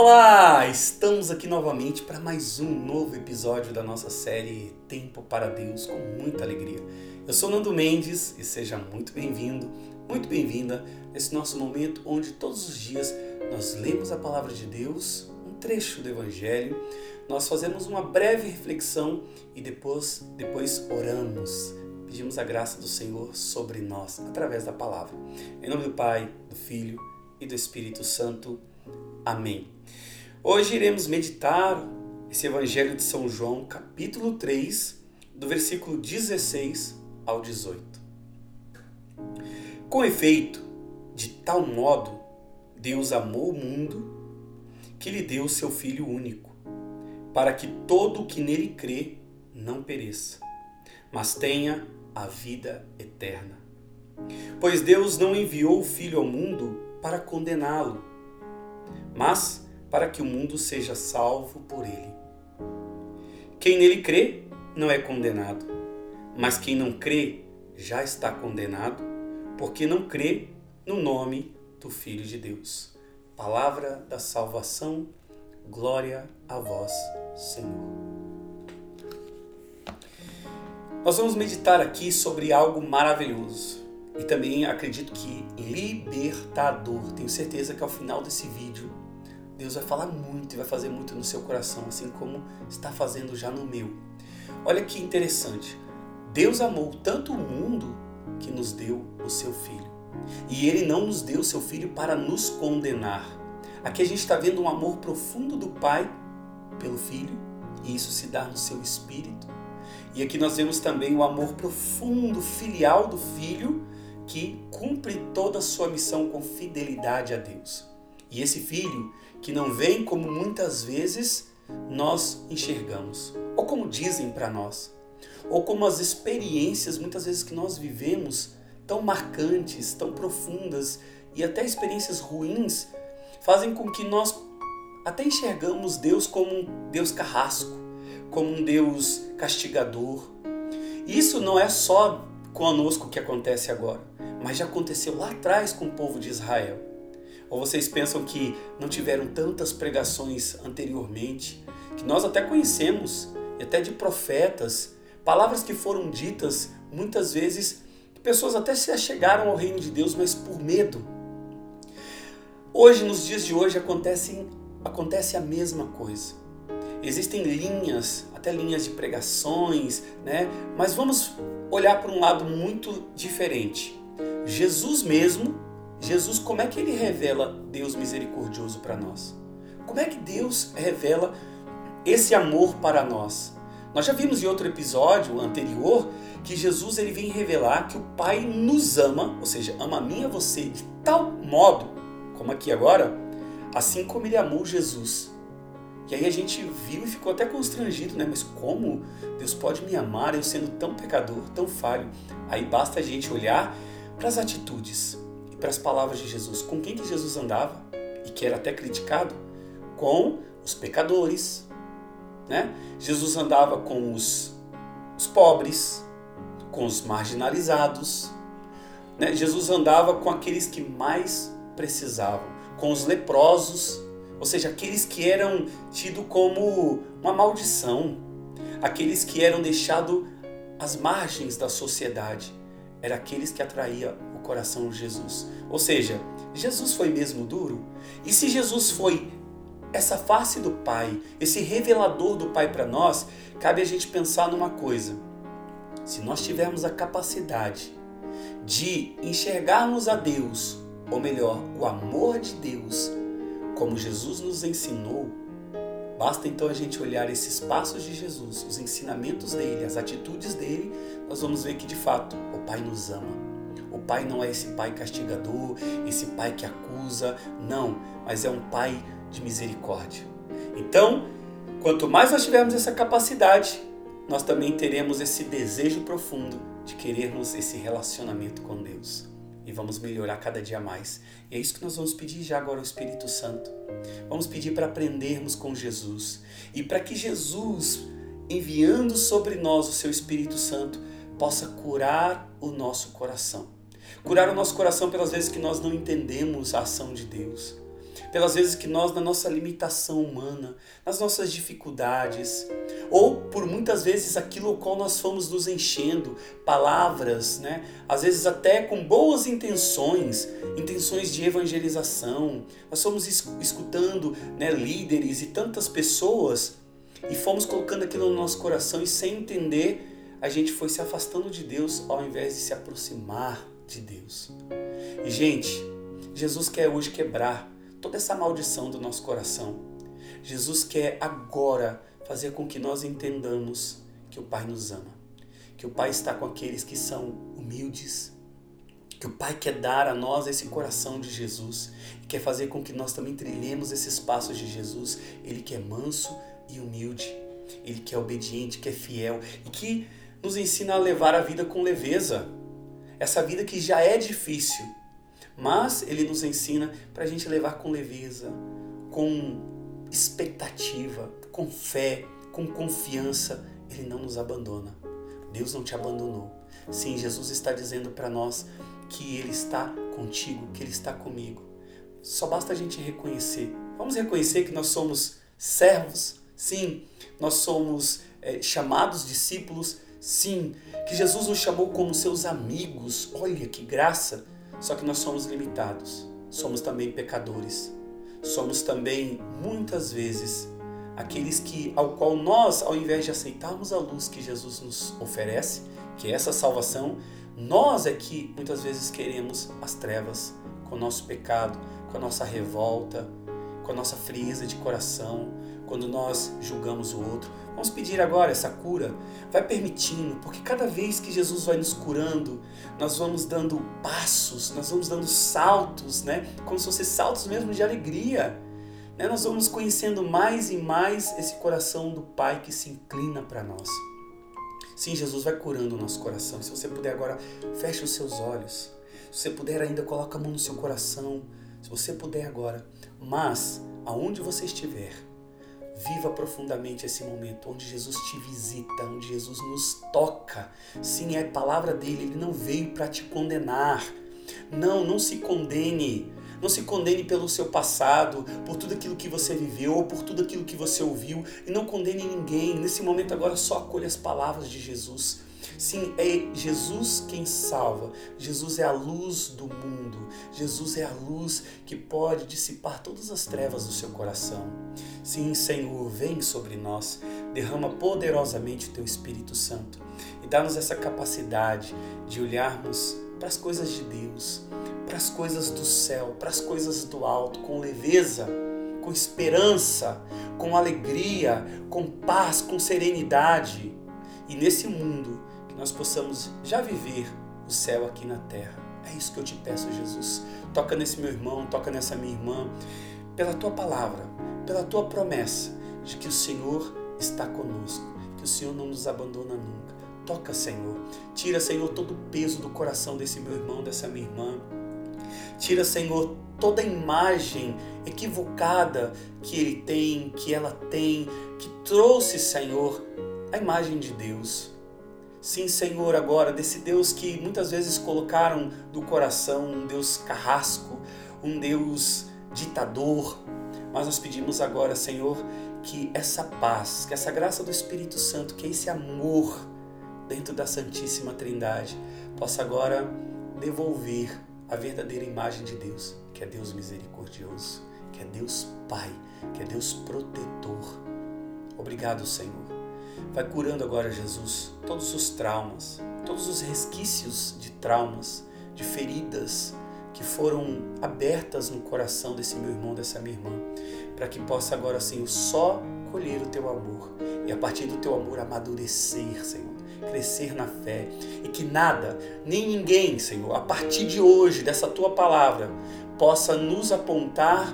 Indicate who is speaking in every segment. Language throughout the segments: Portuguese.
Speaker 1: Olá, estamos aqui novamente para mais um novo episódio da nossa série Tempo para Deus com muita alegria. Eu sou Nando Mendes e seja muito bem-vindo, muito bem-vinda nesse nosso momento onde todos os dias nós lemos a palavra de Deus, um trecho do Evangelho, nós fazemos uma breve reflexão e depois, depois oramos. Pedimos a graça do Senhor sobre nós através da palavra. Em nome do Pai, do Filho e do Espírito Santo. Amém. Hoje iremos meditar esse Evangelho de São João, capítulo 3, do versículo 16 ao 18. Com efeito, de tal modo Deus amou o mundo que lhe deu o seu Filho único, para que todo o que nele crê não pereça, mas tenha a vida eterna. Pois Deus não enviou o Filho ao mundo para condená-lo, mas para que o mundo seja salvo por ele. Quem nele crê não é condenado, mas quem não crê já está condenado, porque não crê no nome do Filho de Deus. Palavra da salvação, glória a vós, Senhor. Nós vamos meditar aqui sobre algo maravilhoso e também acredito que libertador. Tenho certeza que ao final desse vídeo Deus vai falar muito e vai fazer muito no seu coração, assim como está fazendo já no meu. Olha que interessante. Deus amou tanto o mundo que nos deu o seu filho. E ele não nos deu o seu filho para nos condenar. Aqui a gente está vendo um amor profundo do Pai pelo filho, e isso se dá no seu espírito. E aqui nós vemos também o amor profundo, filial do filho, que cumpre toda a sua missão com fidelidade a Deus. E esse filho que não vem como muitas vezes nós enxergamos, ou como dizem para nós, ou como as experiências muitas vezes que nós vivemos tão marcantes, tão profundas e até experiências ruins fazem com que nós até enxergamos Deus como um Deus carrasco, como um Deus castigador. Isso não é só conosco que acontece agora, mas já aconteceu lá atrás com o povo de Israel. Ou vocês pensam que não tiveram tantas pregações anteriormente, que nós até conhecemos, e até de profetas, palavras que foram ditas muitas vezes, que pessoas até se achegaram ao reino de Deus, mas por medo. Hoje, nos dias de hoje, acontece, acontece a mesma coisa. Existem linhas, até linhas de pregações, né? Mas vamos olhar para um lado muito diferente. Jesus mesmo Jesus, como é que ele revela Deus misericordioso para nós? Como é que Deus revela esse amor para nós? Nós já vimos em outro episódio anterior que Jesus ele vem revelar que o Pai nos ama, ou seja, ama a mim e a você de tal modo, como aqui agora, assim como ele amou Jesus. E aí a gente viu e ficou até constrangido, né? Mas como Deus pode me amar eu sendo tão pecador, tão falho? Aí basta a gente olhar para as atitudes para as palavras de Jesus. Com quem que Jesus andava e que era até criticado? Com os pecadores, né? Jesus andava com os, os pobres, com os marginalizados, né? Jesus andava com aqueles que mais precisavam, com os leprosos, ou seja, aqueles que eram tidos como uma maldição, aqueles que eram deixados às margens da sociedade, era aqueles que atraía o coração de Jesus. Ou seja, Jesus foi mesmo duro? E se Jesus foi essa face do Pai, esse revelador do Pai para nós, cabe a gente pensar numa coisa. Se nós tivermos a capacidade de enxergarmos a Deus, ou melhor, o amor de Deus, como Jesus nos ensinou, Basta então a gente olhar esses passos de Jesus, os ensinamentos dele, as atitudes dele, nós vamos ver que de fato o Pai nos ama. O Pai não é esse Pai castigador, esse Pai que acusa, não, mas é um Pai de misericórdia. Então, quanto mais nós tivermos essa capacidade, nós também teremos esse desejo profundo de querermos esse relacionamento com Deus e vamos melhorar cada dia mais. E é isso que nós vamos pedir já agora ao Espírito Santo. Vamos pedir para aprendermos com Jesus e para que Jesus, enviando sobre nós o seu Espírito Santo, possa curar o nosso coração. Curar o nosso coração pelas vezes que nós não entendemos a ação de Deus. Pelas vezes que nós, na nossa limitação humana, nas nossas dificuldades, ou por muitas vezes aquilo com qual nós fomos nos enchendo, palavras, né? às vezes até com boas intenções, intenções de evangelização, nós fomos escutando né, líderes e tantas pessoas e fomos colocando aquilo no nosso coração e sem entender, a gente foi se afastando de Deus ao invés de se aproximar de Deus. E gente, Jesus quer hoje quebrar toda essa maldição do nosso coração. Jesus quer agora fazer com que nós entendamos que o Pai nos ama, que o Pai está com aqueles que são humildes, que o Pai quer dar a nós esse coração de Jesus e quer fazer com que nós também trilhemos esses passos de Jesus. Ele que é manso e humilde, ele que é obediente, que é fiel e que nos ensina a levar a vida com leveza. Essa vida que já é difícil, mas ele nos ensina para a gente levar com leveza, com expectativa, com fé, com confiança. Ele não nos abandona. Deus não te abandonou. Sim, Jesus está dizendo para nós que Ele está contigo, que Ele está comigo. Só basta a gente reconhecer. Vamos reconhecer que nós somos servos? Sim. Nós somos é, chamados discípulos? Sim. Que Jesus nos chamou como seus amigos. Olha que graça! Só que nós somos limitados, somos também pecadores, somos também muitas vezes aqueles que ao qual nós, ao invés de aceitarmos a luz que Jesus nos oferece, que é essa salvação, nós é que muitas vezes queremos as trevas com o nosso pecado, com a nossa revolta, com a nossa frieza de coração, quando nós julgamos o outro. Vamos pedir agora essa cura. Vai permitindo, porque cada vez que Jesus vai nos curando, nós vamos dando passos, nós vamos dando saltos, né? Como se fossem saltos mesmo de alegria. Né? Nós vamos conhecendo mais e mais esse coração do Pai que se inclina para nós. Sim, Jesus vai curando o nosso coração. Se você puder agora, feche os seus olhos. Se você puder ainda, coloca a mão no seu coração. Se você puder agora. Mas, aonde você estiver, Viva profundamente esse momento onde Jesus te visita, onde Jesus nos toca. Sim, é a palavra dele, ele não veio para te condenar. Não, não se condene. Não se condene pelo seu passado, por tudo aquilo que você viveu, ou por tudo aquilo que você ouviu, e não condene ninguém. Nesse momento agora só acolha as palavras de Jesus. Sim, é Jesus quem salva. Jesus é a luz do mundo. Jesus é a luz que pode dissipar todas as trevas do seu coração. Sim, Senhor, vem sobre nós. Derrama poderosamente o teu Espírito Santo e dá-nos essa capacidade de olharmos para as coisas de Deus, para as coisas do céu, para as coisas do alto, com leveza, com esperança, com alegria, com paz, com serenidade. E nesse mundo nós possamos já viver o céu aqui na terra. É isso que eu te peço, Jesus. Toca nesse meu irmão, toca nessa minha irmã, pela tua palavra, pela tua promessa de que o Senhor está conosco, que o Senhor não nos abandona nunca. Toca, Senhor. Tira, Senhor, todo o peso do coração desse meu irmão, dessa minha irmã. Tira, Senhor, toda a imagem equivocada que ele tem, que ela tem, que trouxe, Senhor, a imagem de Deus. Sim, Senhor, agora, desse Deus que muitas vezes colocaram do coração um Deus carrasco, um Deus ditador. Mas nós pedimos agora, Senhor, que essa paz, que essa graça do Espírito Santo, que esse amor dentro da Santíssima Trindade possa agora devolver a verdadeira imagem de Deus, que é Deus misericordioso, que é Deus Pai, que é Deus protetor. Obrigado, Senhor Vai curando agora, Jesus, todos os traumas, todos os resquícios de traumas, de feridas que foram abertas no coração desse meu irmão, dessa minha irmã, para que possa agora, Senhor, só colher o teu amor e a partir do teu amor amadurecer, Senhor, crescer na fé. E que nada, nem ninguém, Senhor, a partir de hoje, dessa tua palavra, possa nos apontar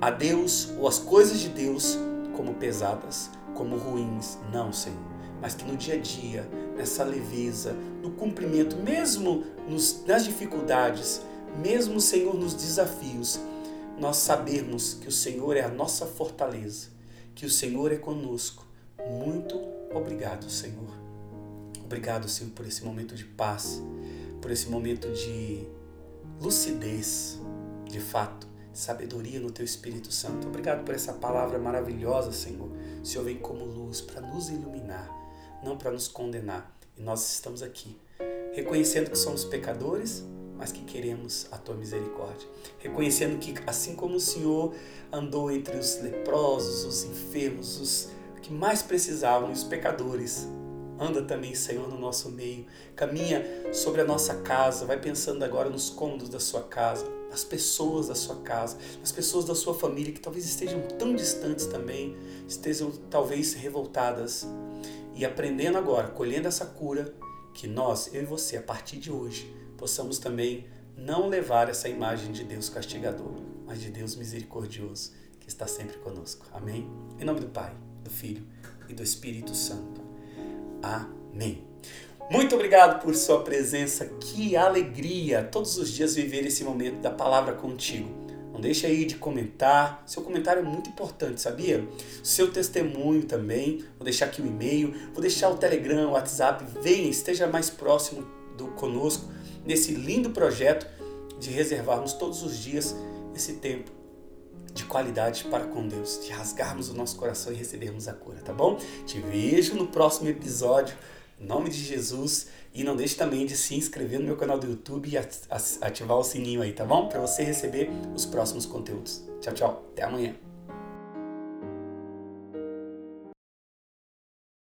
Speaker 1: a Deus ou as coisas de Deus como pesadas, como ruins. Não, Senhor. Mas que no dia a dia, nessa leveza, no cumprimento, mesmo nos, nas dificuldades, mesmo, Senhor, nos desafios, nós sabermos que o Senhor é a nossa fortaleza, que o Senhor é conosco. Muito obrigado, Senhor. Obrigado, Senhor, por esse momento de paz, por esse momento de lucidez, de fato, sabedoria no teu Espírito Santo. Obrigado por essa palavra maravilhosa, Senhor. O Senhor vem como luz para nos iluminar, não para nos condenar. E nós estamos aqui, reconhecendo que somos pecadores, mas que queremos a tua misericórdia. Reconhecendo que, assim como o Senhor andou entre os leprosos, os enfermos, os que mais precisavam, os pecadores, anda também, Senhor, no nosso meio. Caminha sobre a nossa casa, vai pensando agora nos cômodos da sua casa, nas pessoas da sua casa, nas pessoas da sua família que talvez estejam tão distantes também, estejam talvez revoltadas. E aprendendo agora, colhendo essa cura, que nós, eu e você, a partir de hoje, possamos também não levar essa imagem de Deus castigador, mas de Deus misericordioso, que está sempre conosco. Amém? Em nome do Pai, do Filho e do Espírito Santo. Amém. Muito obrigado por sua presença. Que alegria todos os dias viver esse momento da palavra contigo. Não deixe aí de comentar. Seu comentário é muito importante, sabia? Seu testemunho também. Vou deixar aqui o e-mail, vou deixar o Telegram, o WhatsApp. Venha, esteja mais próximo do conosco nesse lindo projeto de reservarmos todos os dias esse tempo de qualidade para com Deus, de rasgarmos o nosso coração e recebermos a cura, tá bom? Te vejo no próximo episódio. Em nome de Jesus. E não deixe também de se inscrever no meu canal do YouTube e ativar o sininho aí, tá bom? Para você receber os próximos conteúdos. Tchau, tchau. Até amanhã.